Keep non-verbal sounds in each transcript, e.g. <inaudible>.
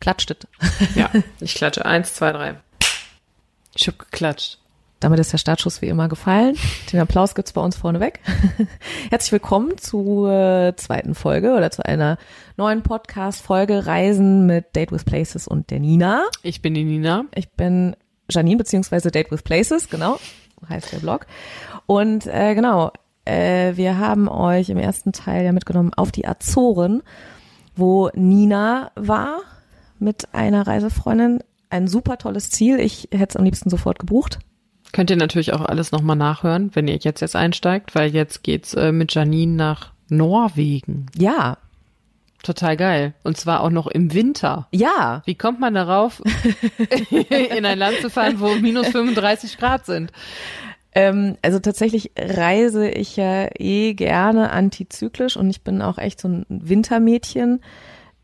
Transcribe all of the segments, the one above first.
Klatschtet. Ja, <laughs> ich klatsche. Eins, zwei, drei. Ich hab geklatscht. Damit ist der Startschuss wie immer gefallen. Den Applaus gibt's bei uns vorneweg. <laughs> Herzlich willkommen zur zweiten Folge oder zu einer neuen Podcast-Folge Reisen mit Date with Places und der Nina. Ich bin die Nina. Ich bin Janine beziehungsweise Date with Places, genau, heißt der Blog. Und äh, genau, äh, wir haben euch im ersten Teil ja mitgenommen auf die Azoren, wo Nina war mit einer Reisefreundin. Ein super tolles Ziel. Ich hätte es am liebsten sofort gebucht. Könnt ihr natürlich auch alles nochmal nachhören, wenn ihr jetzt jetzt einsteigt, weil jetzt geht's äh, mit Janine nach Norwegen. Ja, Total geil. Und zwar auch noch im Winter. ja, Wie kommt man darauf, <laughs> in ein Land zu fahren, wo minus 35 Grad sind? Ähm, also tatsächlich reise ich ja eh gerne antizyklisch und ich bin auch echt so ein Wintermädchen,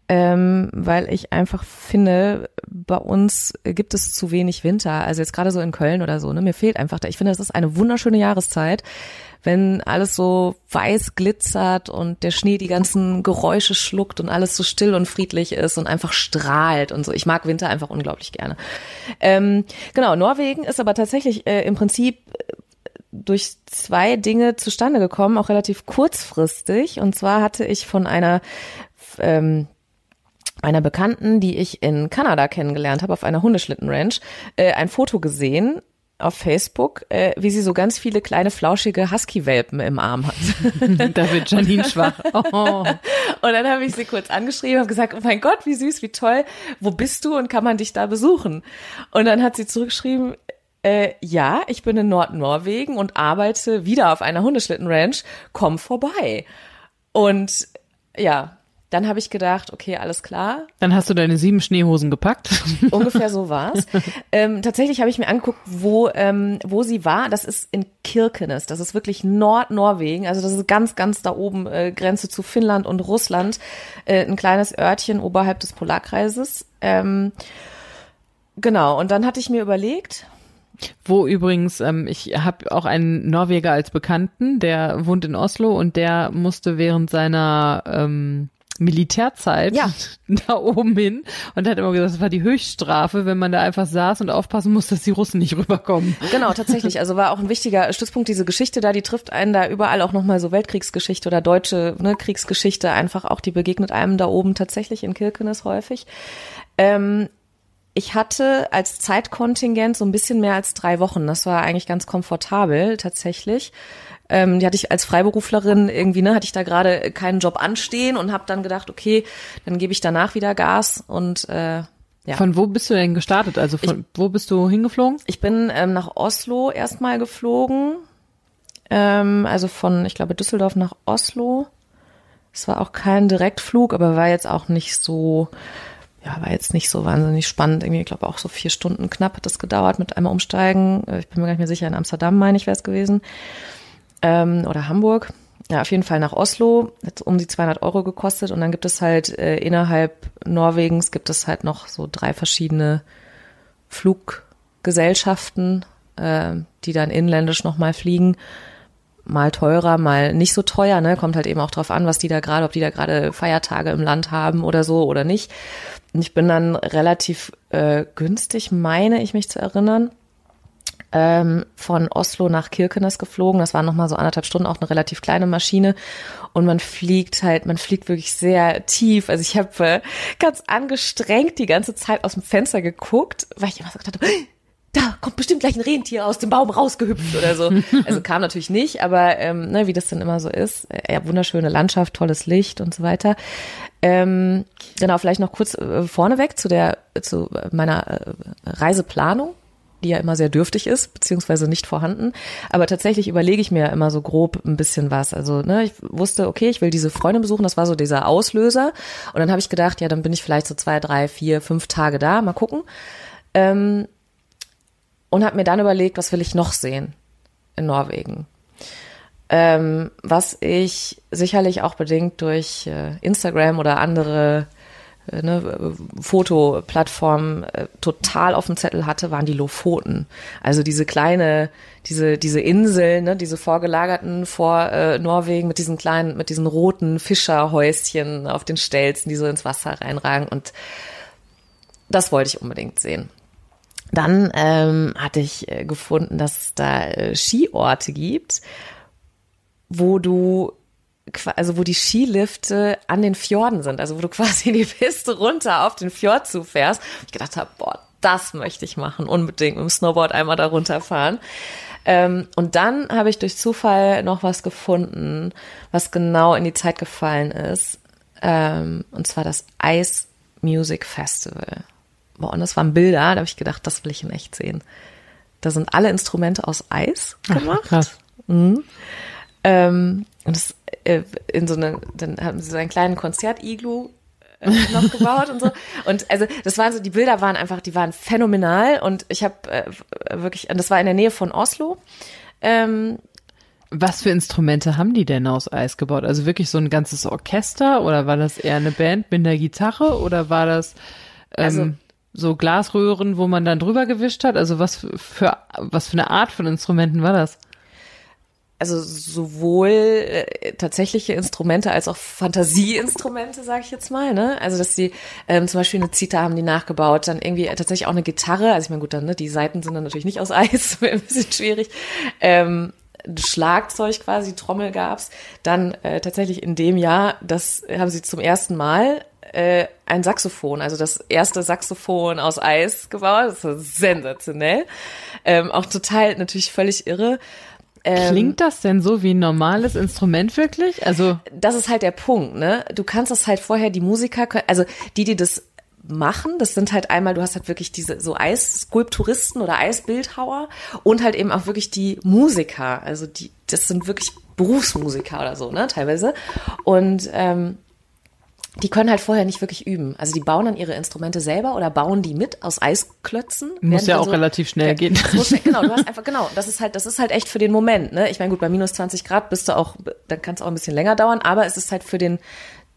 ähm, weil ich einfach finde, bei uns gibt es zu wenig Winter. Also jetzt gerade so in Köln oder so, ne, mir fehlt einfach da. Ich finde, das ist eine wunderschöne Jahreszeit, wenn alles so weiß glitzert und der Schnee die ganzen Geräusche schluckt und alles so still und friedlich ist und einfach strahlt und so. Ich mag Winter einfach unglaublich gerne. Ähm, genau, Norwegen ist aber tatsächlich äh, im Prinzip durch zwei Dinge zustande gekommen, auch relativ kurzfristig. Und zwar hatte ich von einer ähm, einer Bekannten, die ich in Kanada kennengelernt habe, auf einer Hundeschlittenranch, äh, ein Foto gesehen auf Facebook, äh, wie sie so ganz viele kleine flauschige Husky-Welpen im Arm hat. <laughs> Da wird Janine schwach. Oh. <laughs> Und dann habe ich sie kurz angeschrieben und gesagt, oh mein Gott, wie süß, wie toll, wo bist du und kann man dich da besuchen? Und dann hat sie zurückgeschrieben, äh, ja, ich bin in Nordnorwegen und arbeite wieder auf einer Hundeschlittenranch, komm vorbei. Und ja, dann habe ich gedacht, okay, alles klar, Dann hast du deine sieben Schneehosen gepackt. <laughs> ungefähr so war's. ähm, tatsächlich habe ich mir angeguckt, wo, ähm, wo sie war. Das ist in Kirkenes. Das ist wirklich Nordnorwegen. Also das ist ganz, ganz da oben, äh, Grenze zu Finnland und Russland. Äh, ein kleines Örtchen oberhalb des Polarkreises. Ähm, genau, und dann hatte ich mir überlegt, Wo übrigens, ähm, ich habe auch einen Norweger als Bekannten, der wohnt in Oslo und der musste während seiner ähm, Militärzeit Ja. <laughs> da oben hin und hat immer gesagt, das war die Höchststrafe, wenn man da einfach saß und aufpassen muss, dass die Russen nicht rüberkommen. Genau, tatsächlich. Also war auch ein wichtiger Stützpunkt, diese Geschichte da, die trifft einen da überall auch nochmal so Weltkriegsgeschichte oder deutsche ne, Kriegsgeschichte einfach auch, die begegnet einem da oben tatsächlich in Kirkenes häufig. Ähm, ich hatte als Zeitkontingent so ein bisschen mehr als drei Wochen. Das war eigentlich ganz komfortabel tatsächlich. Ähm, die hatte ich als Freiberuflerin irgendwie, ne, hatte ich da gerade keinen Job anstehen und habe dann gedacht, okay, dann gebe ich danach wieder Gas und äh, ja. Von wo bist du denn gestartet? Also von wo bist du hingeflogen? Ich bin ähm, nach Oslo erstmal geflogen. Ähm, also von, ich glaube, Düsseldorf nach Oslo. Es war auch kein Direktflug, aber war jetzt auch nicht so, ja, war jetzt nicht so wahnsinnig spannend. Irgendwie, ich glaube, auch so vier Stunden knapp hat das gedauert mit einmal umsteigen. Äh, Ich bin mir gar nicht mehr sicher, in Amsterdam, meine ich, wäre es gewesen. Ähm, oder Hamburg. Ja, auf jeden Fall nach Oslo. Hat um die 200 Euro gekostet. Und dann gibt es halt äh, innerhalb Norwegens gibt es halt noch so drei verschiedene Fluggesellschaften, äh, die dann inländisch nochmal fliegen. Mal teurer, mal nicht so teuer, ne? Kommt halt eben auch drauf an, was die da gerade, ob die da gerade Feiertage im Land haben oder so oder nicht. Und ich bin dann relativ äh, günstig, meine ich mich zu erinnern, ähm, von Oslo nach Kirkenes geflogen. Das waren nochmal so anderthalb Stunden, auch eine relativ kleine Maschine. Und man fliegt halt, man fliegt wirklich sehr tief. Also ich habe äh, ganz angestrengt die ganze Zeit aus dem Fenster geguckt, weil ich immer so gedacht habe, da kommt bestimmt gleich ein Rentier aus dem Baum rausgehüpft oder so. <laughs> Also kam natürlich nicht, aber ähm, ne, wie das dann immer so ist. Äh, ja, wunderschöne Landschaft, tolles Licht und so weiter. Ähm, genau, vielleicht noch kurz äh, vorneweg zu der zu meiner äh, Reiseplanung, die ja immer sehr dürftig ist, beziehungsweise nicht vorhanden. Aber tatsächlich überlege ich mir immer so grob ein bisschen was. Also, ne, ich wusste, okay, ich will diese Freundin besuchen, das war so dieser Auslöser. Und dann habe ich gedacht, ja, dann bin ich vielleicht so zwei, drei, vier, fünf Tage da, mal gucken. Ähm, und habe mir dann überlegt, was will ich noch sehen in Norwegen. Ähm, was ich sicherlich auch bedingt durch äh, Instagram oder andere ne, Fotoplattformen äh, total auf dem Zettel hatte, waren die Lofoten. Also diese kleine, diese, diese Inseln, ne, diese vorgelagerten vor äh, Norwegen mit diesen kleinen, mit diesen roten Fischerhäuschen auf den Stelzen, die so ins Wasser reinragen und das wollte ich unbedingt sehen. Dann ähm, hatte ich äh, gefunden, dass es da äh, Skiorte gibt, wo du also wo die Skilifte an den Fjorden sind, also wo du <laughs> quasi die Piste runter auf den Fjord zufährst. Ich gedacht habe, boah, das möchte ich machen, unbedingt mit dem Snowboard einmal da runterfahren. Ähm, und dann habe ich durch Zufall noch was gefunden, was genau in die Zeit gefallen ist. Ähm, und zwar das Ice Music Festival. Boah, und das waren Bilder, da habe ich gedacht, das will ich in echt sehen. Da sind alle Instrumente aus Eis gemacht. Ach, krass. Mhm. Ähm, und das äh, in so eine, dann haben sie so einen kleinen Konzertiglu äh, noch gebaut und so. Und also das waren so, die Bilder waren einfach, die waren phänomenal und ich habe äh, wirklich, und das war in der Nähe von Oslo. Ähm, was für Instrumente haben die denn aus Eis gebaut? Also wirklich so ein ganzes Orchester oder war das eher eine Band mit einer Gitarre oder war das ähm, also, so Glasröhren, wo man dann drüber gewischt hat? Also was für was für eine Art von Instrumenten war das? Also sowohl äh, tatsächliche Instrumente als auch Fantasieinstrumente, sage ich jetzt mal. Ne? Also dass sie ähm, zum Beispiel eine Zita haben die nachgebaut, dann irgendwie tatsächlich auch eine Gitarre. Also ich meine, gut, dann ne, die Seiten sind dann natürlich nicht aus Eis, <laughs> wäre ein bisschen schwierig. Ähm, Schlagzeug quasi, Trommel gab's. Dann äh, tatsächlich in dem Jahr, das haben sie zum ersten Mal äh, ein Saxophon, also das erste Saxophon aus Eis gebaut. Das war sensationell. Ähm, auch total natürlich völlig irre. Ähm, Klingt das denn so wie ein normales Instrument wirklich? Also das ist halt der Punkt, ne? Du kannst das halt vorher die Musiker, also die, die das machen, das sind halt einmal, du hast halt wirklich diese so Eisskulpturisten oder Eisbildhauer und halt eben auch wirklich die Musiker, also die, das sind wirklich Berufsmusiker oder so, ne, teilweise. Und ähm, die können halt vorher nicht wirklich üben. Also die bauen dann ihre Instrumente selber oder bauen die mit aus Eisklötzen. Muss ja auch so, relativ schnell gehen. Muss, genau, du hast <laughs> einfach, genau, das ist halt, das ist halt echt für den Moment, ne? Ich meine, gut, bei minus 20 Grad bist du auch, dann kann es auch ein bisschen länger dauern, aber es ist halt für den,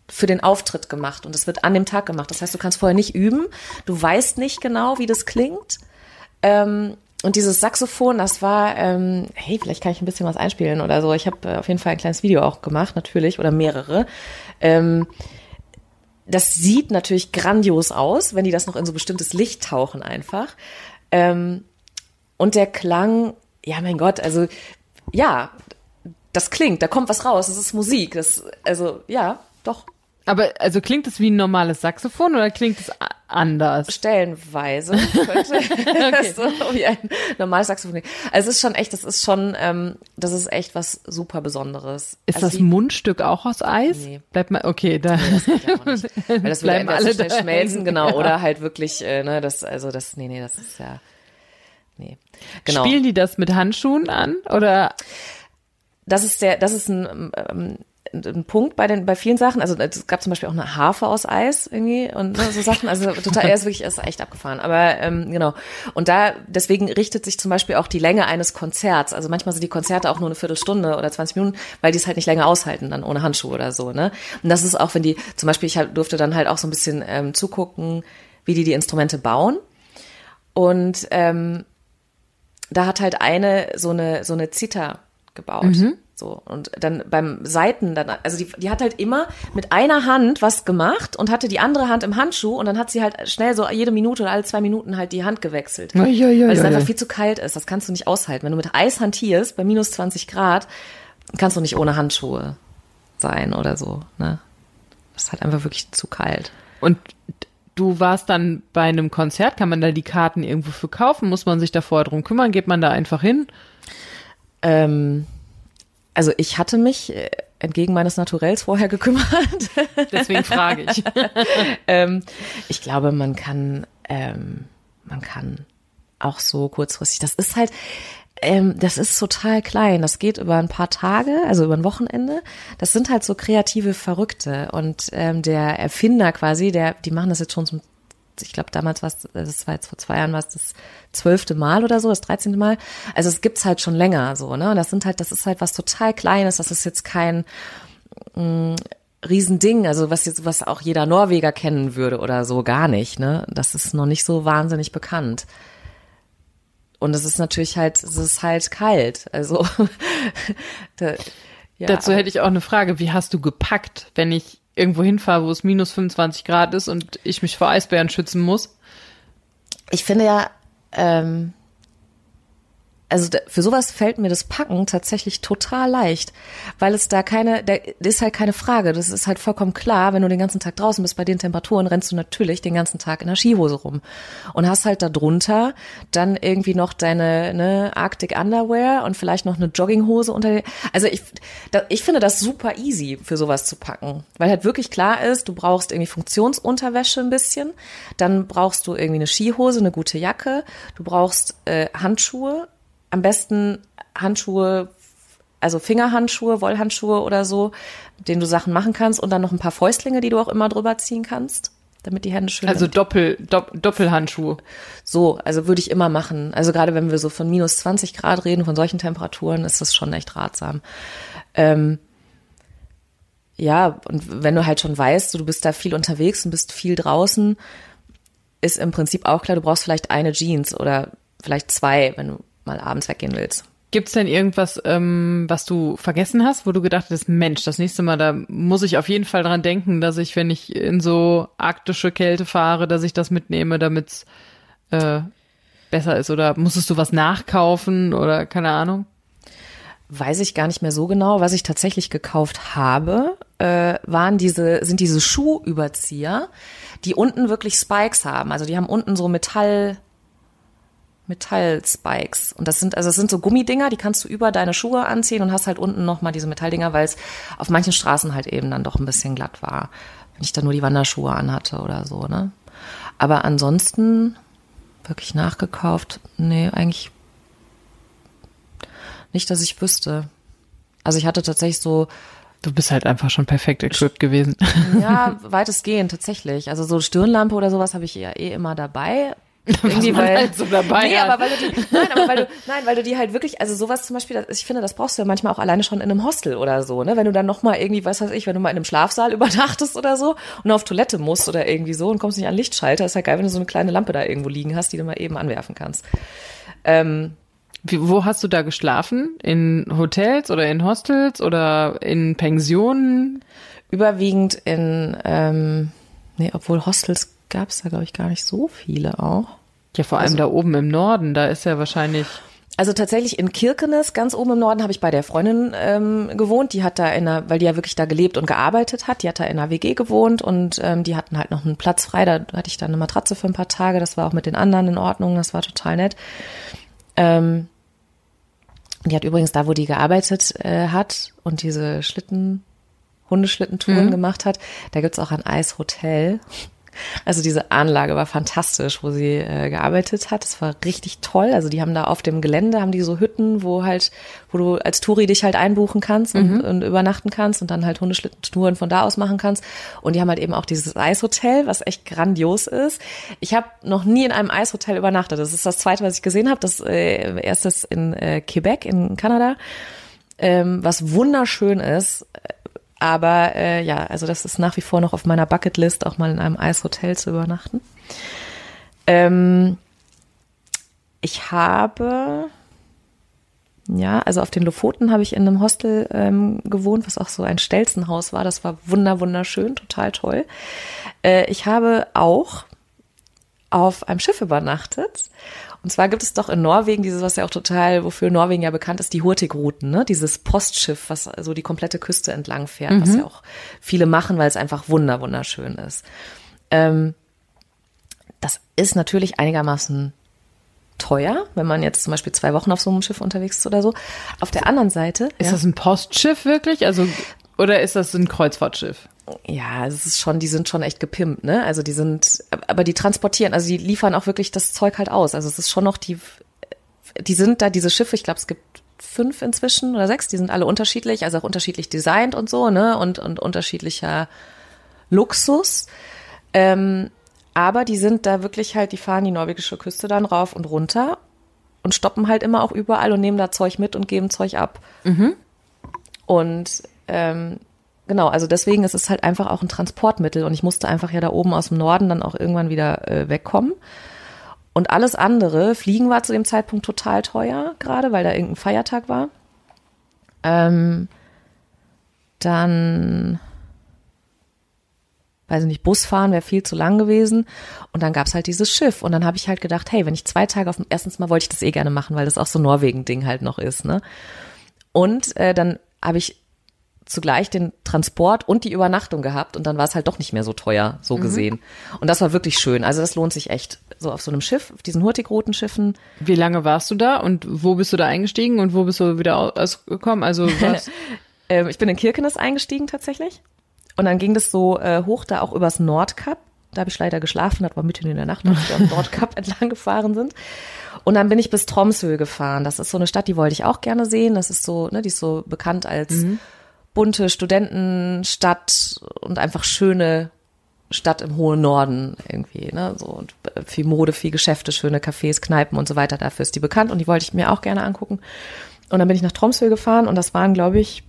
für den Auftritt gemacht und es wird an dem Tag gemacht. Das heißt, du kannst vorher nicht üben, du weißt nicht genau, wie das klingt. Ähm, und dieses Saxophon, das war, ähm, hey, vielleicht kann ich ein bisschen was einspielen oder so. Ich habe äh, auf jeden Fall ein kleines Video auch gemacht, natürlich, oder mehrere. Ähm, das sieht natürlich grandios aus, wenn die das noch in so bestimmtes Licht tauchen einfach. Ähm, und der Klang, ja mein Gott, also ja, das klingt, da kommt was raus, das ist Musik, das, also ja, doch. Aber also klingt es wie ein normales Saxophon oder klingt es anders? Stellenweise <laughs> könnte okay. <laughs> so wie ein normales Saxophon. Also es ist schon echt, das ist schon, ähm, das ist echt was super Besonderes. Ist also das die, Mundstück auch aus Eis? Nee. Bleibt mal, okay, da. Nee, das geht ja auch nicht. <laughs> Weil das bleiben alle schnell schmelzen, genau, ja. oder halt wirklich, äh, ne, das, also das, nee, nee, das ist ja, nee. Genau. Spielen die das mit Handschuhen an oder? Das ist der, das ist ein, ähm, ein Punkt bei den bei vielen Sachen. Also es gab zum Beispiel auch eine Harfe aus Eis irgendwie und ne, so Sachen. Also total, er ist wirklich ist echt abgefahren. Aber ähm, genau. Und da deswegen richtet sich zum Beispiel auch die Länge eines Konzerts. Also manchmal sind die Konzerte auch nur eine Viertelstunde oder 20 Minuten, weil die es halt nicht länger aushalten dann ohne Handschuhe oder so. Ne? Und das ist auch, wenn die zum Beispiel ich halt, durfte dann halt auch so ein bisschen ähm, zugucken, wie die die Instrumente bauen. Und ähm, da hat halt eine so eine so eine Zither gebaut. Mhm. So, und dann beim Seiten, dann, also die, die hat halt immer mit einer Hand was gemacht und hatte die andere Hand im Handschuh und dann hat sie halt schnell so jede Minute oder alle zwei Minuten halt die Hand gewechselt. Ja, ja, ja, weil es einfach viel zu kalt ist. Das kannst du nicht aushalten. Wenn du mit Eis hantierst, bei minus 20 Grad, kannst du nicht ohne Handschuhe sein oder so. Ne? Das ist halt einfach wirklich zu kalt. Und du warst dann bei einem Konzert, kann man da die Karten irgendwo für kaufen? Muss man sich da vorher drum kümmern? Geht man da einfach hin? Ähm, also ich hatte mich äh, entgegen meines Naturells vorher gekümmert. <laughs> Deswegen frage ich. <laughs> ähm, ich glaube, man kann, ähm, man kann auch so kurzfristig. Das ist halt, ähm, das ist total klein. Das geht über ein paar Tage, also über ein Wochenende. Das sind halt so kreative Verrückte. Und ähm, der Erfinder quasi, der, die machen das jetzt schon zum ich glaube damals war es, das war jetzt vor zwei Jahren war es das zwölfte Mal oder so, das dreizehnte Mal. Also es gibt's halt schon länger so, ne? Und das sind halt, das ist halt was total Kleines, das ist jetzt kein mm, Riesending, also was jetzt, was auch jeder Norweger kennen würde oder so, gar nicht, ne? Das ist noch nicht so wahnsinnig bekannt. Und es ist natürlich halt, es ist halt kalt. Also <laughs> da, ja, dazu hätte ich auch eine Frage. Wie hast du gepackt, wenn ich irgendwo hinfahre, wo es minus 25 Grad ist und ich mich vor Eisbären schützen muss. Ich finde ja, ähm, also für sowas fällt mir das Packen tatsächlich total leicht, weil es da keine, da ist halt keine Frage. Das ist halt vollkommen klar, wenn du den ganzen Tag draußen bist bei den Temperaturen, rennst du natürlich den ganzen Tag in der Skihose rum und hast halt da drunter dann irgendwie noch deine ne, Arctic Underwear und vielleicht noch eine Jogginghose unter. Also ich, da, ich finde das super easy für sowas zu packen, weil halt wirklich klar ist, du brauchst irgendwie Funktionsunterwäsche ein bisschen, dann brauchst du irgendwie eine Skihose, eine gute Jacke, du brauchst äh, Handschuhe am besten Handschuhe, also Fingerhandschuhe, Wollhandschuhe oder so, denen du Sachen machen kannst und dann noch ein paar Fäustlinge, die du auch immer drüber ziehen kannst, damit die Hände schön Also Doppel, Dopp, Doppelhandschuhe. So, also würde ich immer machen. Also gerade wenn wir so von minus 20 Grad reden, von solchen Temperaturen, ist das schon echt ratsam. Ähm, ja, und wenn du halt schon weißt, du bist da viel unterwegs und bist viel draußen, ist im Prinzip auch klar, du brauchst vielleicht eine Jeans oder vielleicht zwei, wenn du mal abends weggehen willst. Gibt's denn irgendwas, ähm, was du vergessen hast, wo du gedacht hast, Mensch, das nächste Mal, da muss ich auf jeden Fall dran denken, dass ich, wenn ich in so arktische Kälte fahre, dass ich das mitnehme, damit's äh, besser ist? Oder musstest du was nachkaufen oder keine Ahnung? Weiß ich gar nicht mehr so genau. Was ich tatsächlich gekauft habe, äh, waren diese, sind diese Schuhüberzieher, die unten wirklich Spikes haben. Also die haben unten so Metall, Metallspikes. Und das sind, also es sind so Gummidinger, die kannst du über deine Schuhe anziehen und hast halt unten nochmal diese Metalldinger, weil es auf manchen Straßen halt eben dann doch ein bisschen glatt war. Wenn ich da nur die Wanderschuhe anhatte oder so, ne? Aber ansonsten wirklich nachgekauft, nee, eigentlich nicht, dass ich wüsste. Also ich hatte tatsächlich so Du bist halt einfach schon perfekt equipped gewesen. Ja, weitestgehend tatsächlich. Also so Stirnlampe oder sowas habe ich ja eh immer dabei. <laughs> Irgendwie, weil, halt so dabei nee, aber weil du die, nein, aber weil du, nein, weil du die halt wirklich, also sowas zum Beispiel, ich finde, das brauchst du ja manchmal auch alleine schon in einem Hostel oder so, ne? Wenn du dann nochmal irgendwie, was weiß ich, wenn du mal in einem Schlafsaal <laughs> übernachtest oder so und auf Toilette musst oder irgendwie so und kommst nicht an Lichtschalter, ist ja geil, wenn du so eine kleine Lampe da irgendwo liegen hast, die du mal eben anwerfen kannst. Ähm, Wie, wo hast du da geschlafen? In Hotels oder in Hostels oder in Pensionen? Überwiegend in, ähm, nee, obwohl Hostels gab es da, glaube ich, gar nicht so viele auch. Ja, vor allem also, da oben im Norden, da ist ja wahrscheinlich. Also tatsächlich in Kirkenes, ganz oben im Norden, habe ich bei der Freundin ähm, gewohnt. Die hat da in einer, weil die ja wirklich da gelebt und gearbeitet hat, die hat da in einer WG gewohnt und ähm, die hatten halt noch einen Platz frei. Da hatte ich dann eine Matratze für ein paar Tage. Das war auch mit den anderen in Ordnung. Das war total nett. Ähm, die hat übrigens da, wo die gearbeitet äh, hat und diese Schlitten, Hundeschlittentouren mhm. gemacht hat, da gibt's auch ein Eishotel. Also diese Anlage war fantastisch, wo sie äh, gearbeitet hat. Es war richtig toll. Also die haben da auf dem Gelände, haben die so Hütten, wo halt, wo du als Touri dich halt einbuchen kannst und, mhm. und übernachten kannst und dann halt Hundeschlittentouren von da aus machen kannst. Und die haben halt eben auch dieses Eishotel, was echt grandios ist. Ich habe noch nie in einem Eishotel übernachtet. Das ist das zweite, was ich gesehen habe. Das äh, erste ist in äh, Quebec in Kanada, ähm, was wunderschön ist aber äh, ja, also das ist nach wie vor noch auf meiner Bucketlist, auch mal in einem Eishotel zu übernachten. Ähm, ich habe, ja, also auf den Lofoten habe ich in einem Hostel ähm, gewohnt, was auch so ein Stelzenhaus war. Das war wunder, wunderschön, total toll. Äh, ich habe auch auf einem Schiff übernachtet und zwar gibt es doch in Norwegen dieses, was ja auch total, wofür Norwegen ja bekannt ist, die Hurtigruten, ne? Dieses Postschiff, was so die komplette Küste entlang fährt, mhm. was ja auch viele machen, weil es einfach wunder, wunderschön ist. Ähm, das ist natürlich einigermaßen teuer, wenn man jetzt zum Beispiel zwei Wochen auf so einem Schiff unterwegs ist oder so. Auf der anderen Seite. Ist ja, das ein Postschiff wirklich? Also, oder ist das ein Kreuzfahrtschiff? ja, es ist schon, die sind schon echt gepimpt, ne? Also die sind, aber die transportieren, also die liefern auch wirklich das Zeug halt aus. Also es ist schon noch die, die sind da, diese Schiffe, ich glaube, es gibt fünf inzwischen oder sechs, die sind alle unterschiedlich, also auch unterschiedlich designt und so, ne? Und, und unterschiedlicher Luxus. Ähm, aber die sind da wirklich halt, die fahren die norwegische Küste dann rauf und runter und stoppen halt immer auch überall und nehmen da Zeug mit und geben Zeug ab. Mhm. Und ähm, Genau, also deswegen ist es halt einfach auch ein Transportmittel und ich musste einfach ja da oben aus dem Norden dann auch irgendwann wieder äh, wegkommen. Und alles andere, Fliegen war zu dem Zeitpunkt total teuer, gerade weil da irgendein Feiertag war. Ähm, dann, weiß ich nicht, Bus fahren wäre viel zu lang gewesen. Und dann gab's halt dieses Schiff. Und dann habe ich halt gedacht, hey, wenn ich zwei Tage auf dem, erstens mal wollte ich das eh gerne machen, weil das auch so Norwegen-Ding halt noch ist, ne? Und äh, dann habe ich zugleich den Transport und die Übernachtung gehabt und dann war es halt doch nicht mehr so teuer, so mhm. gesehen. Und das war wirklich schön. Also das lohnt sich echt. So auf so einem Schiff, auf diesen hurtigroten Schiffen. Wie lange warst du da und wo bist du da eingestiegen und wo bist du wieder ausgekommen? Also was? <laughs> ähm, ich bin in Kirkenes eingestiegen tatsächlich. Und dann ging das so äh, hoch da auch übers Nordkap. Da habe ich leider geschlafen, das war mitten in der Nacht, als wir am <laughs> Nordkap entlang gefahren sind. Und dann bin ich bis Tromsø gefahren. Das ist so eine Stadt, die wollte ich auch gerne sehen. Das ist so, ne, die ist so bekannt als mhm bunte Studentenstadt und einfach schöne Stadt im hohen Norden irgendwie, ne, so und viel Mode, viel Geschäfte, schöne Cafés, Kneipen und so weiter. Dafür ist die bekannt und die wollte ich mir auch gerne angucken. Und dann bin ich nach Tromsø gefahren und das waren, glaube ich,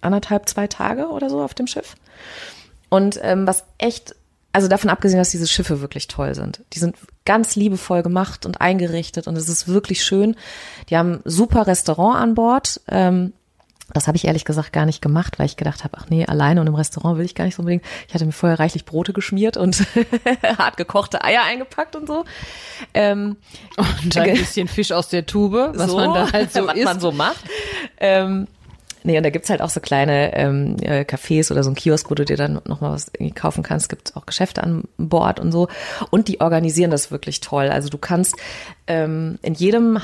anderthalb, zwei Tage oder so auf dem Schiff. Und ähm, was echt, also davon abgesehen, dass diese Schiffe wirklich toll sind. Die sind ganz liebevoll gemacht und eingerichtet und es ist wirklich schön. Die haben super Restaurant an Bord. Ähm, das habe ich ehrlich gesagt gar nicht gemacht, weil ich gedacht habe, ach nee, alleine und im Restaurant will ich gar nicht so unbedingt. Ich hatte mir vorher reichlich Brote geschmiert und <laughs> hart gekochte Eier eingepackt und so. Ähm, und ein bisschen Fisch aus der Tube, was so, man da halt so <laughs> was isst. man so macht. Ähm, nee, und da gibt's halt auch so kleine ähm, äh, Cafés oder so ein Kiosk, wo du dir dann nochmal was irgendwie kaufen kannst. Es gibt auch Geschäfte an Bord und so. Und die organisieren das wirklich toll. Also du kannst ähm, in jedem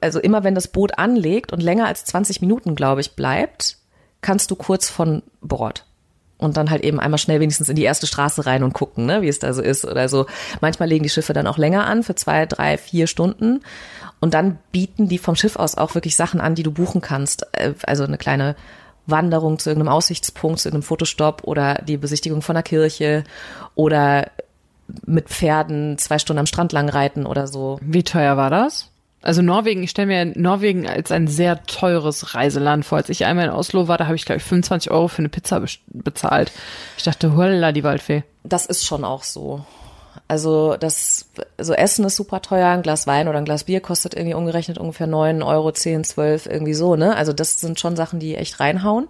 also immer wenn das Boot anlegt und länger als 20 Minuten, glaube ich, bleibt, kannst du kurz von Bord und dann halt eben einmal schnell wenigstens in die erste Straße rein und gucken, ne, wie es da so ist oder so. Manchmal legen die Schiffe dann auch länger an für zwei, drei, vier Stunden und dann bieten die vom Schiff aus auch wirklich Sachen an, die du buchen kannst. Äh, also eine kleine Wanderung zu irgendeinem Aussichtspunkt, zu irgendeinem Fotostopp oder die Besichtigung von einer Kirche oder mit Pferden zwei Stunden am Strand lang reiten oder so. Wie teuer war das? Also Norwegen, ich stelle mir Norwegen als ein sehr teures Reiseland vor. Als ich einmal in Oslo war, da habe ich, glaube ich, 25 Euro für eine Pizza bezahlt. Ich dachte, holla, die Waldfee. Das ist schon auch so. Also das, so Essen ist super teuer, ein Glas Wein oder ein Glas Bier kostet irgendwie umgerechnet ungefähr neun Euro, zehn, zwölf, irgendwie so, ne? Also das sind schon Sachen, die echt reinhauen.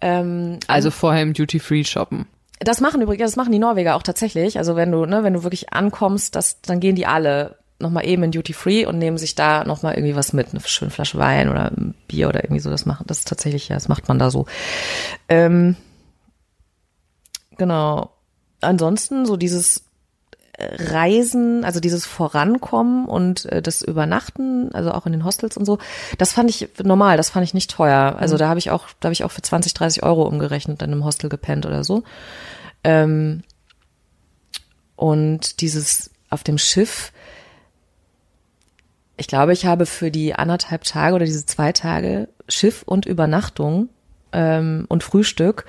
Ähm, also vorher im Duty Free shoppen. Das machen übrigens, das machen die Norweger auch tatsächlich. Also wenn du, ne, wenn du wirklich ankommst, das, dann gehen die alle nochmal eben in Duty Free und nehmen sich da nochmal irgendwie was mit, eine schöne Flasche Wein oder ein Bier oder irgendwie so. Das macht, das ist tatsächlich, ja, das macht man da so. Ähm, genau. Ansonsten so dieses Reisen, also dieses Vorankommen und äh, das Übernachten, also auch in den Hostels und so, das fand ich normal, das fand ich nicht teuer. Also mhm. da habe ich auch, da habe ich auch für 20, 30 Euro umgerechnet in einem Hostel gepennt oder so. Ähm, und dieses auf dem Schiff, ich glaube, ich habe für die anderthalb Tage oder diese zwei Tage Schiff und Übernachtung ähm, und Frühstück,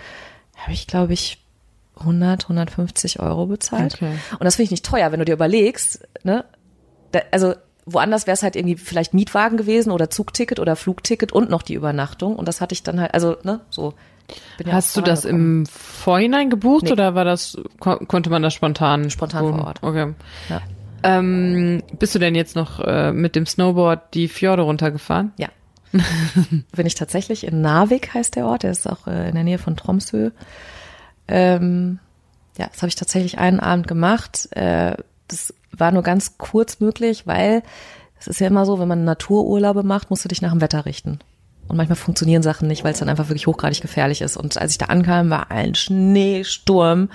habe ich, glaube ich, 100, 150 Euro bezahlt. Okay. Und das finde ich nicht teuer, wenn du dir überlegst, ne? Da, also woanders wäre es halt irgendwie vielleicht Mietwagen gewesen oder Zugticket oder Flugticket und noch die Übernachtung. Und das hatte ich dann halt, also, ne, so. Ja Hast du das gekommen. im Vorhinein gebucht nee. oder war das, konnte man das spontan? Spontan vor Ort. Okay. Ja. Ähm, bist du denn jetzt noch äh, mit dem Snowboard die Fjorde runtergefahren? Ja. <laughs> Bin ich tatsächlich in Narvik heißt der Ort, der ist auch äh, in der Nähe von Tromsø. Ähm, ja, das habe ich tatsächlich einen Abend gemacht. Äh, das war nur ganz kurz möglich, weil es ist ja immer so, wenn man Natururlaube macht, musst du dich nach dem Wetter richten. Und manchmal funktionieren Sachen nicht, weil es dann einfach wirklich hochgradig gefährlich ist. Und als ich da ankam, war ein Schneesturm.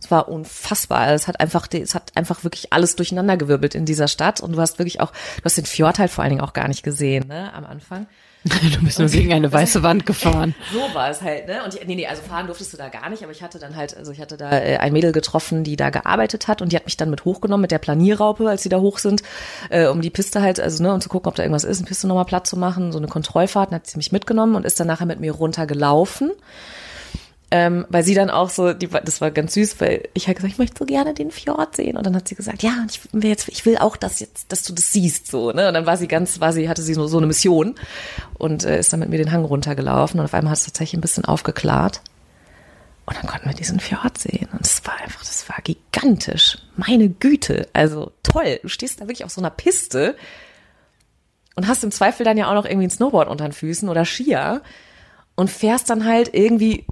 Es war unfassbar. Es hat einfach, es hat einfach wirklich alles durcheinandergewirbelt in dieser Stadt. Und du hast wirklich auch, du hast den Fjord halt vor allen Dingen auch gar nicht gesehen, ne, am Anfang. <laughs> Du bist nur gegen eine weiße Wand gefahren. <laughs> So war es halt, ne? Und ich, nee, nee, also fahren durftest du da gar nicht, aber ich hatte dann halt, also ich hatte da äh, ein Mädel getroffen, die da gearbeitet hat und die hat mich dann mit hochgenommen mit der Planierraupe, als sie da hoch sind, äh, um die Piste halt, also ne, um zu gucken, ob da irgendwas ist, eine Piste nochmal platt zu machen, so eine Kontrollfahrt, dann hat sie mich mitgenommen und ist dann nachher mit mir runtergelaufen ähm, weil sie dann auch so, die, das war ganz süß, weil ich halt gesagt, ich möchte so gerne den Fjord sehen. Und dann hat sie gesagt, ja, ich will jetzt, ich will auch, dass jetzt, dass du das siehst, so, ne? Und dann war sie ganz, war sie, hatte sie so, so eine Mission und äh, ist dann mit mir den Hang runtergelaufen und auf einmal hat es tatsächlich ein bisschen aufgeklärt. Und dann konnten wir diesen Fjord sehen. Und es war einfach, das war gigantisch. Meine Güte. Also toll. Du stehst da wirklich auf so einer Piste und hast im Zweifel dann ja auch noch irgendwie ein Snowboard unter den Füßen oder Skier und fährst dann halt irgendwie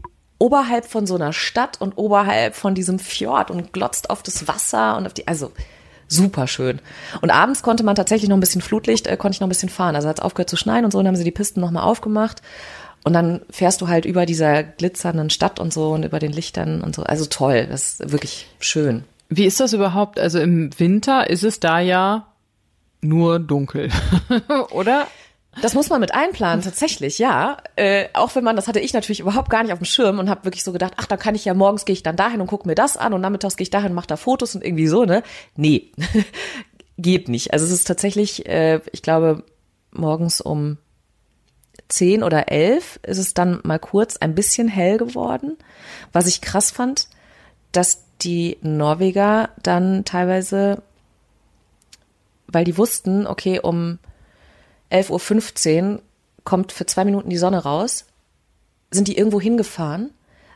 oberhalb von so einer Stadt und oberhalb von diesem Fjord und glotzt auf das Wasser und auf die, also super schön. Und abends konnte man tatsächlich noch ein bisschen Flutlicht, äh, konnte ich noch ein bisschen fahren. Also hat es aufgehört zu schneien und so, und dann haben sie die Pisten nochmal aufgemacht. Und dann fährst du halt über dieser glitzernden Stadt und so und über den Lichtern und so. Also toll, das ist wirklich schön. Wie ist das überhaupt? Also im Winter ist es da ja nur dunkel, <laughs> oder? Das muss man mit einplanen, tatsächlich, ja. Äh, auch wenn man, das hatte ich natürlich überhaupt gar nicht auf dem Schirm und habe wirklich so gedacht, ach, da kann ich ja morgens gehe ich dann dahin und gucke mir das an und nachmittags gehe ich dahin und mache da Fotos und irgendwie so, ne? Nee, <laughs> geht nicht. Also es ist tatsächlich, äh, ich glaube, morgens um zehn oder elf ist es dann mal kurz ein bisschen hell geworden. Was ich krass fand, dass die Norweger dann teilweise, weil die wussten, okay, um 11.15 Uhr kommt für zwei Minuten die Sonne raus, sind die irgendwo hingefahren,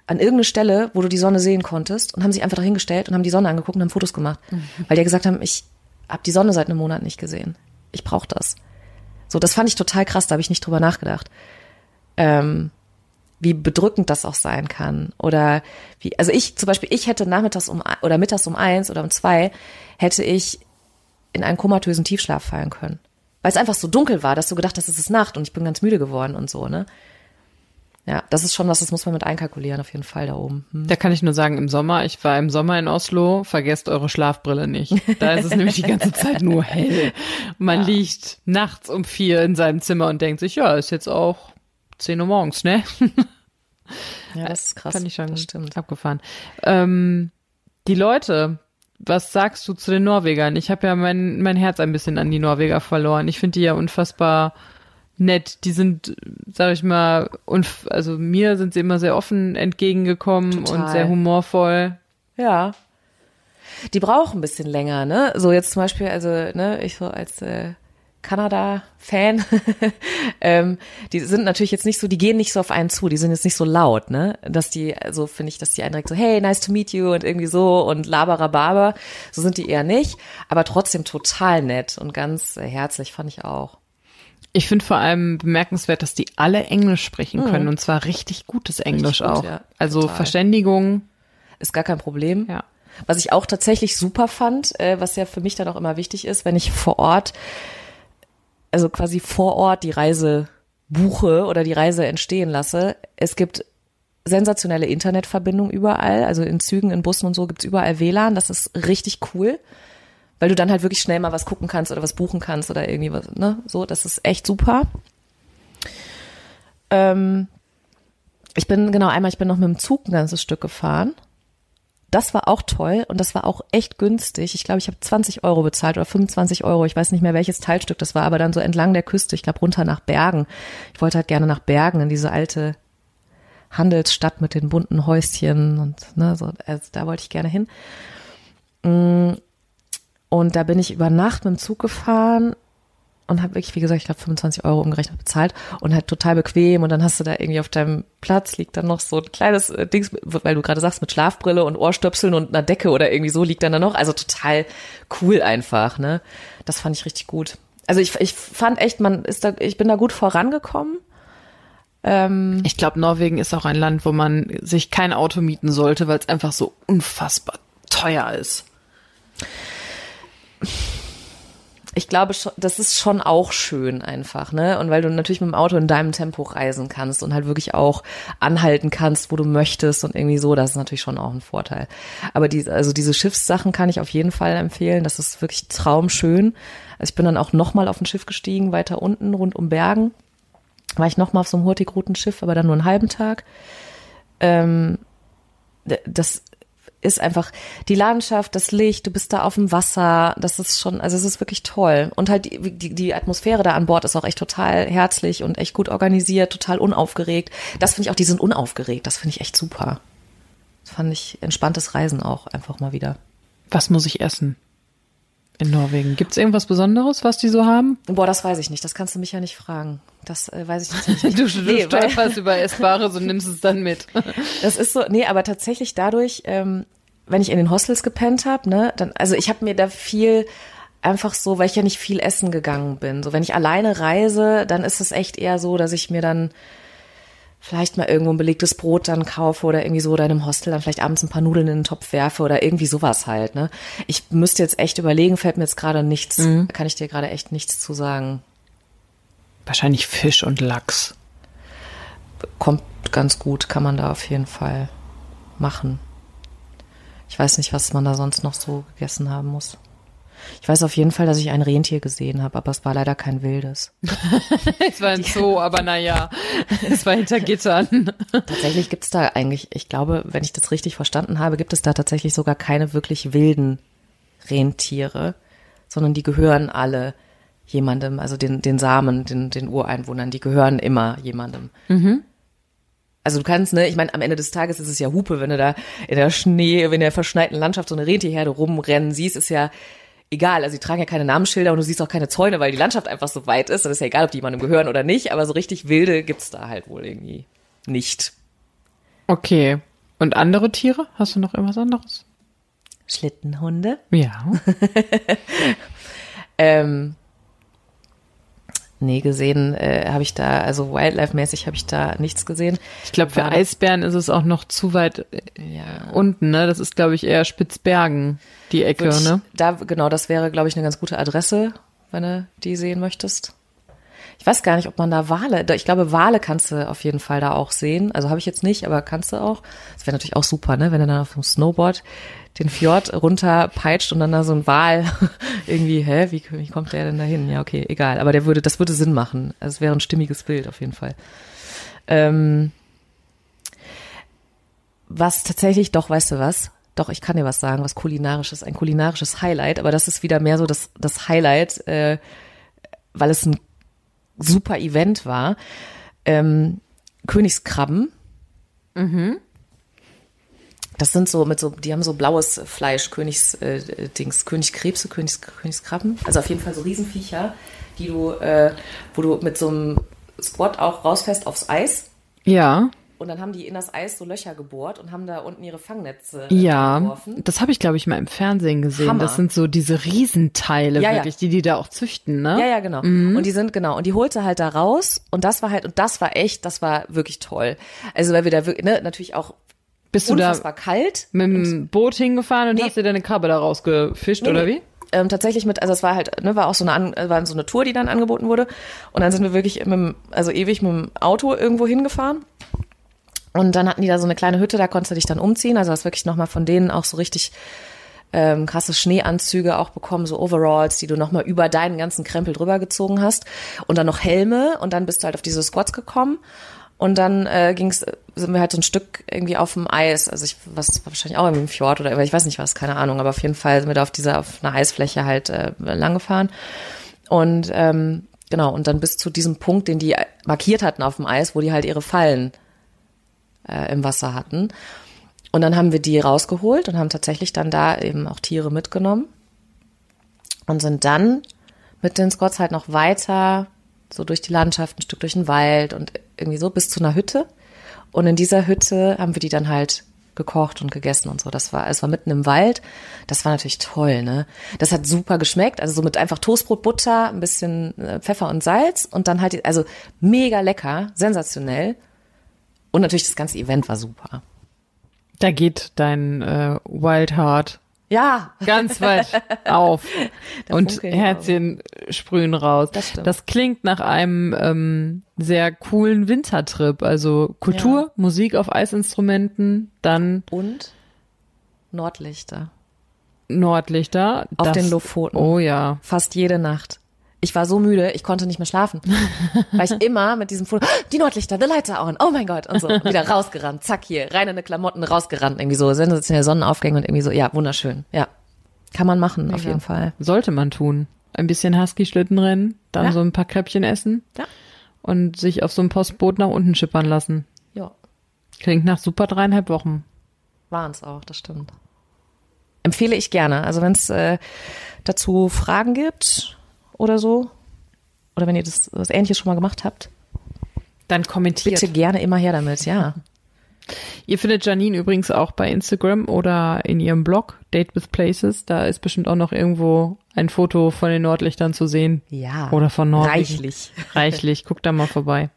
an irgendeine Stelle, wo du die Sonne sehen konntest und haben sich einfach dahingestellt und haben die Sonne angeguckt und haben Fotos gemacht. Mhm. Weil die ja gesagt haben, ich habe die Sonne seit einem Monat nicht gesehen. Ich brauche das. So, das fand ich total krass, da habe ich nicht drüber nachgedacht. Ähm, wie bedrückend das auch sein kann. Oder wie, also ich zum Beispiel, ich hätte nachmittags um oder mittags um eins oder um zwei, hätte ich in einen komatösen Tiefschlaf fallen können. Weil es einfach so dunkel war, dass du gedacht hast, es ist Nacht und ich bin ganz müde geworden und so, ne? Ja, das ist schon was, das muss man mit einkalkulieren, auf jeden Fall da oben. Hm. Da kann ich nur sagen, im Sommer, ich war im Sommer in Oslo, vergesst eure Schlafbrille nicht. Da ist es nämlich die ganze Zeit nur hell. Man ja. liegt nachts um vier in seinem Zimmer und denkt sich, ja, ist jetzt auch zehn Uhr morgens, ne? Ja, das ist krass. Kann ich schon das stimmt. abgefahren. Ähm, die Leute, was sagst du zu den Norwegern? Ich habe ja mein, mein Herz ein bisschen an die Norweger verloren. Ich finde die ja unfassbar nett. Die sind, sag ich mal, also mir sind sie immer sehr offen entgegengekommen Total. und sehr humorvoll. Ja. Die brauchen ein bisschen länger, ne? So jetzt zum Beispiel, also, ne, ich so als äh, Kanada-Fan, <laughs> ähm, die sind natürlich jetzt nicht so, die gehen nicht so auf einen zu, die sind jetzt nicht so laut, ne? Dass die, so also finde ich, dass die einen direkt so, hey, nice to meet you und irgendwie so und laberababer, so sind die eher nicht, aber trotzdem total nett und ganz herzlich fand ich auch. Ich finde vor allem bemerkenswert, dass die alle Englisch sprechen können mhm. und zwar richtig gutes Englisch gut, auch. Ja, also total. Verständigung ist gar kein Problem. Ja. Was ich auch tatsächlich super fand, äh, was ja für mich dann auch immer wichtig ist, wenn ich vor Ort also quasi vor Ort die Reise buche oder die Reise entstehen lasse. Es gibt sensationelle Internetverbindungen überall, also in Zügen, in Bussen und so gibt's überall WLAN. Das ist richtig cool, weil du dann halt wirklich schnell mal was gucken kannst oder was buchen kannst oder irgendwie was, ne? So, das ist echt super. Ähm, ich bin, genau, einmal, ich bin noch mit dem Zug ein ganzes Stück gefahren das war auch toll und das war auch echt günstig. Ich glaube, ich habe 20 Euro bezahlt oder 25 Euro. Ich weiß nicht mehr, welches Teilstück das war, aber dann so entlang der Küste. Ich glaube, runter nach Bergen. Ich wollte halt gerne nach Bergen in diese alte Handelsstadt mit den bunten Häuschen und ne, so, also da wollte ich gerne hin. Mm, und da bin ich über Nacht mit dem Zug gefahren und habe wirklich, wie gesagt, ich glaube 25 Euro umgerechnet bezahlt und halt total bequem und dann hast du da irgendwie auf deinem Platz liegt dann noch so ein kleines äh, Dings, weil du gerade sagst mit Schlafbrille und Ohrstöpseln und einer Decke oder irgendwie so liegt dann da noch, also total cool einfach, ne? Das fand ich richtig gut. Also ich, ich fand echt, man ist da, ich bin da gut vorangekommen. Ähm, ich glaube, Norwegen ist auch ein Land, wo man sich kein Auto mieten sollte, weil es einfach so unfassbar teuer ist ich glaube das ist schon auch schön einfach, ne? Und weil du natürlich mit dem Auto in deinem Tempo reisen kannst und halt wirklich auch anhalten kannst, wo du möchtest und irgendwie so, das ist natürlich schon auch ein Vorteil. Aber die, also diese Schiffssachen kann ich auf jeden Fall empfehlen. Das ist wirklich traumschön. Also ich bin dann auch nochmal auf ein Schiff gestiegen, weiter unten, rund um Bergen. War ich nochmal auf so einem Hurtigruten-Schiff, aber dann nur einen halben Tag. Ähm, das ist einfach die Landschaft, das Licht, du bist da auf dem Wasser, das ist schon, also es ist wirklich toll. Und halt die, die, die Atmosphäre da an Bord ist auch echt total herzlich und echt gut organisiert, total unaufgeregt. Das finde ich auch, die sind unaufgeregt, das finde ich echt super. Das fand ich entspanntes Reisen auch einfach mal wieder. Was muss ich essen? In Norwegen. Gibt es irgendwas Besonderes, was die so haben? Boah, das weiß ich nicht. Das kannst du mich ja nicht fragen. Das äh, weiß ich <laughs> nicht. du du nee, stolperst <laughs> über Essbares und nimmst es dann mit. <laughs> das ist so, nee, aber tatsächlich dadurch, ähm, wenn ich in den Hostels gepennt habe, ne, dann, also ich habe mir da viel einfach so, weil ich ja nicht viel essen gegangen bin. So, wenn ich alleine reise, dann ist es echt eher so, dass ich mir dann vielleicht mal irgendwo ein belegtes Brot dann kaufe oder irgendwie so oder in einem Hostel dann vielleicht abends ein paar Nudeln in den Topf werfe oder irgendwie sowas halt, ne? Ich müsste jetzt echt überlegen, fällt mir jetzt gerade nichts, mhm. kann ich dir gerade echt nichts zu sagen. Wahrscheinlich Fisch und Lachs. Kommt ganz gut, kann man da auf jeden Fall machen. Ich weiß nicht, was man da sonst noch so gegessen haben muss. Ich weiß auf jeden Fall, dass ich ein Rentier gesehen habe, aber es war leider kein wildes. <laughs> es war ein Zoo, aber naja, es war hinter Gittern. tatsächlich gibt es da eigentlich, ich glaube, wenn ich das richtig verstanden habe, gibt es da tatsächlich sogar keine wirklich wilden Rentiere, sondern die gehören alle jemandem, also den, den Samen, den, den Ureinwohnern, die gehören immer jemandem. Mhm. Also du kannst, ne, ich meine, am Ende des Tages ist es ja Hupe, wenn du da in der Schnee, in der verschneiten Landschaft so eine Rentierherde rumrennen siehst, ist ja egal. Also die tragen ja keine Namensschilder und du siehst auch keine Zäune, weil die Landschaft einfach so weit ist. Das ist ja egal, ob die jemandem gehören oder nicht, aber so richtig wilde gibt's da halt wohl irgendwie nicht. Okay. Und andere Tiere? Hast du noch irgendwas anderes? Schlittenhunde. Ja. <laughs> ähm, Nee, gesehen äh, habe ich da, also Wildlife-mäßig habe ich da nichts gesehen. Ich glaube, für Eisbären ist es auch noch zu weit äh, ja. unten, ne? Das ist, glaube ich, eher Spitzbergen, die Ecke, ich, ne? Da, genau, das wäre, glaube ich, eine ganz gute Adresse, wenn du die sehen möchtest. Ich weiß gar nicht, ob man da Wale, ich glaube, Wale kannst du auf jeden Fall da auch sehen. Also habe ich jetzt nicht, aber kannst du auch. Das wäre natürlich auch super, ne? Wenn du dann auf dem Snowboard den Fjord runterpeitscht und dann da so ein Wal <laughs> irgendwie, hä, wie, wie kommt der denn da hin? Ja, okay, egal. Aber der würde, das würde Sinn machen. Also es wäre ein stimmiges Bild auf jeden Fall. Ähm, was tatsächlich, doch, weißt du was? Doch, ich kann dir was sagen, was kulinarisches, ein kulinarisches Highlight, aber das ist wieder mehr so das, das Highlight, äh, weil es ein super Event war. Ähm, Königskrabben. Mhm. Das sind so mit so, die haben so blaues Fleisch, Königs, äh, Dings, Königskrebse, Königs, Königskrabben. Also auf jeden Fall so Riesenviecher, die du, äh, wo du mit so einem Squat auch rausfährst aufs Eis. Ja. Und dann haben die in das Eis so Löcher gebohrt und haben da unten ihre Fangnetze ja, geworfen. Das habe ich, glaube ich, mal im Fernsehen gesehen. Hammer. Das sind so diese Riesenteile ja, wirklich, ja. die die da auch züchten, ne? Ja, ja, genau. Mhm. Und die sind, genau, und die holte halt da raus und das war halt, und das war echt, das war wirklich toll. Also weil wir da wirklich, ne, natürlich auch bist du da kalt. mit dem Boot hingefahren und nee. hast dir deine Krabbe da rausgefischt nee, oder wie? Ähm, tatsächlich mit, also es war halt, ne, war auch so eine, war so eine Tour, die dann angeboten wurde. Und dann sind wir wirklich mit dem, also ewig mit dem Auto irgendwo hingefahren. Und dann hatten die da so eine kleine Hütte, da konntest du dich dann umziehen. Also hast wirklich nochmal von denen auch so richtig ähm, krasse Schneeanzüge auch bekommen, so Overalls, die du nochmal über deinen ganzen Krempel drüber gezogen hast. Und dann noch Helme und dann bist du halt auf diese Squats gekommen. Und dann äh, ging's, sind wir halt so ein Stück irgendwie auf dem Eis, also ich was wahrscheinlich auch im Fjord oder ich weiß nicht was, keine Ahnung, aber auf jeden Fall sind wir da auf dieser auf einer Eisfläche halt äh, lang gefahren. Und ähm, genau, und dann bis zu diesem Punkt, den die markiert hatten auf dem Eis, wo die halt ihre Fallen äh, im Wasser hatten. Und dann haben wir die rausgeholt und haben tatsächlich dann da eben auch Tiere mitgenommen und sind dann mit den Squats halt noch weiter so durch die Landschaft, ein Stück durch den Wald und irgendwie so bis zu einer Hütte. Und in dieser Hütte haben wir die dann halt gekocht und gegessen und so. Das war, es war mitten im Wald. Das war natürlich toll, ne? Das hat super geschmeckt. Also so mit einfach Toastbrot, Butter, ein bisschen äh, Pfeffer und Salz und dann halt, also mega lecker, sensationell. Und natürlich das ganze Event war super. Da geht dein äh, Wild Heart ja. Ganz <laughs> weit auf. und Herzchen auch. sprühen raus. Das, das klingt nach einem ähm, sehr coolen Wintertrip. Also Kultur, ja. Musik auf Eisinstrumenten, dann. Und Nordlichter. Nordlichter. Auf das, den Lofoten. Oh ja. Fast jede Nacht. Ich war so müde, ich konnte nicht mehr schlafen. <laughs> Weil ich immer mit diesem Foto, die Nordlichter, the lights are on, oh mein Gott, und so, wieder rausgerannt, zack hier, rein in die Klamotten, rausgerannt, irgendwie so, sensationelle Sonnenaufgänge und irgendwie so, ja, wunderschön, ja. Kann man machen, Mega. auf jeden Fall. Sollte man tun. Ein bisschen Husky-Schlitten rennen, dann ja. so ein paar Kräppchen essen. Ja. Und sich auf so einem Postboot nach unten schippern lassen. Ja. Klingt nach super dreieinhalb Wochen. Waren's auch, das stimmt. Empfehle ich gerne. Also wenn es äh, dazu Fragen gibt, oder so, oder wenn ihr das was ähnliches schon mal gemacht habt, dann kommentiert. Bitte gerne immer her damit, ja. <laughs> Ihr findet Janine übrigens auch bei Instagram oder in ihrem Blog Date with Places. Da ist bestimmt auch noch irgendwo ein Foto von den Nordlichtern zu sehen. Ja. Oder von Nordlichtern. Reichlich. <laughs> Reichlich. Guckt da mal vorbei.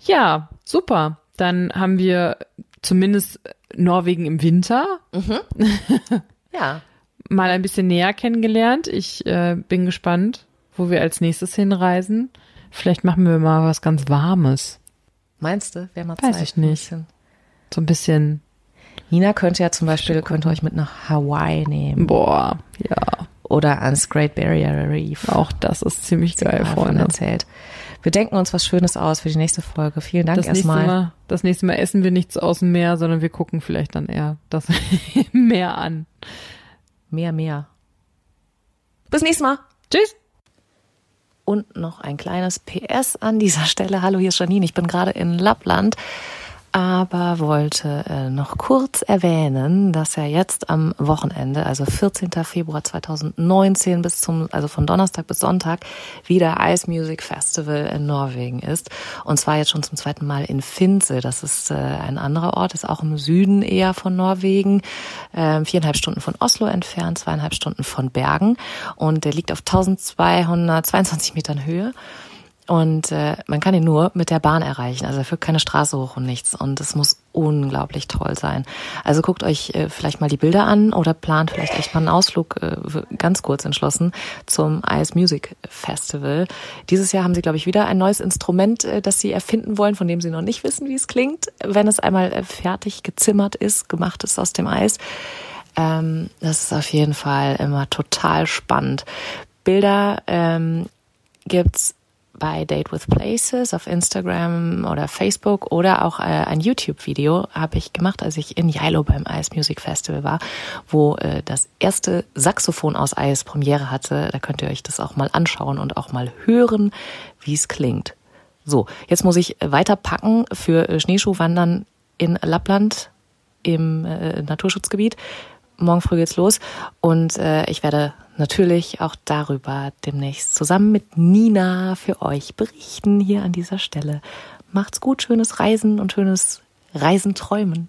Ja, super. Dann haben wir zumindest Norwegen im Winter. Mhm. <laughs> ja. Mal ein bisschen näher kennengelernt. Ich äh, bin gespannt, wo wir als nächstes hinreisen. Vielleicht machen wir mal was ganz Warmes. Meinst du? Wäre mal Weiß Zeit. ich nicht. So ein bisschen. Nina könnte ja zum Beispiel, könnt ihr euch mit nach Hawaii nehmen. Boah, ja. Oder ans Great Barrier Reef. Auch das ist ziemlich geil, Davon Freunde. erzählt. Wir denken uns was Schönes aus für die nächste Folge. Vielen Dank Das nächste, erstmal. Mal, das nächste Mal essen wir nichts aus dem Meer, sondern wir gucken vielleicht dann eher das <laughs> Meer an. Mehr, mehr. Bis nächstes Mal. Tschüss. Und noch ein kleines PS an dieser Stelle. Hallo, hier ist Janine. Ich bin gerade in Lappland, aber wollte äh, noch kurz erwähnen, dass ja jetzt am Wochenende, also 14. Februar 2019 bis zum, also von Donnerstag bis Sonntag, wieder Ice Music Festival in Norwegen ist. Und zwar jetzt schon zum zweiten Mal in Finse. Das ist äh, ein anderer Ort, ist auch im Süden eher von Norwegen, äh, viereinhalb Stunden von Oslo entfernt, zweieinhalb Stunden von Bergen. Und der liegt auf 1222 Metern Höhe. Und äh, man kann ihn nur mit der Bahn erreichen. Also er führt keine Straße hoch und nichts. Und es muss unglaublich toll sein. Also guckt euch äh, vielleicht mal die Bilder an oder plant vielleicht echt mal einen Ausflug, äh, ganz kurz entschlossen, zum Ice Music Festival. Dieses Jahr haben sie, glaube ich, wieder ein neues Instrument, äh, das sie erfinden wollen, von dem sie noch nicht wissen, wie es klingt. Wenn es einmal äh, fertig gezimmert ist, gemacht ist aus dem Eis. Ähm, das ist auf jeden Fall immer total spannend. Bilder ähm, gibt's bei Date with Places auf Instagram oder Facebook oder auch äh, ein YouTube-Video habe ich gemacht, als ich in Jailo beim Ice Music Festival war, wo äh, das erste Saxophon aus Eis Premiere hatte. Da könnt ihr euch das auch mal anschauen und auch mal hören, wie es klingt. So, jetzt muss ich weiter packen für äh, Schneeschuhwandern in Lappland im äh, Naturschutzgebiet. Morgen früh geht's los und äh, ich werde natürlich auch darüber demnächst zusammen mit Nina für euch berichten hier an dieser Stelle. Macht's gut, schönes Reisen und schönes Reisenträumen.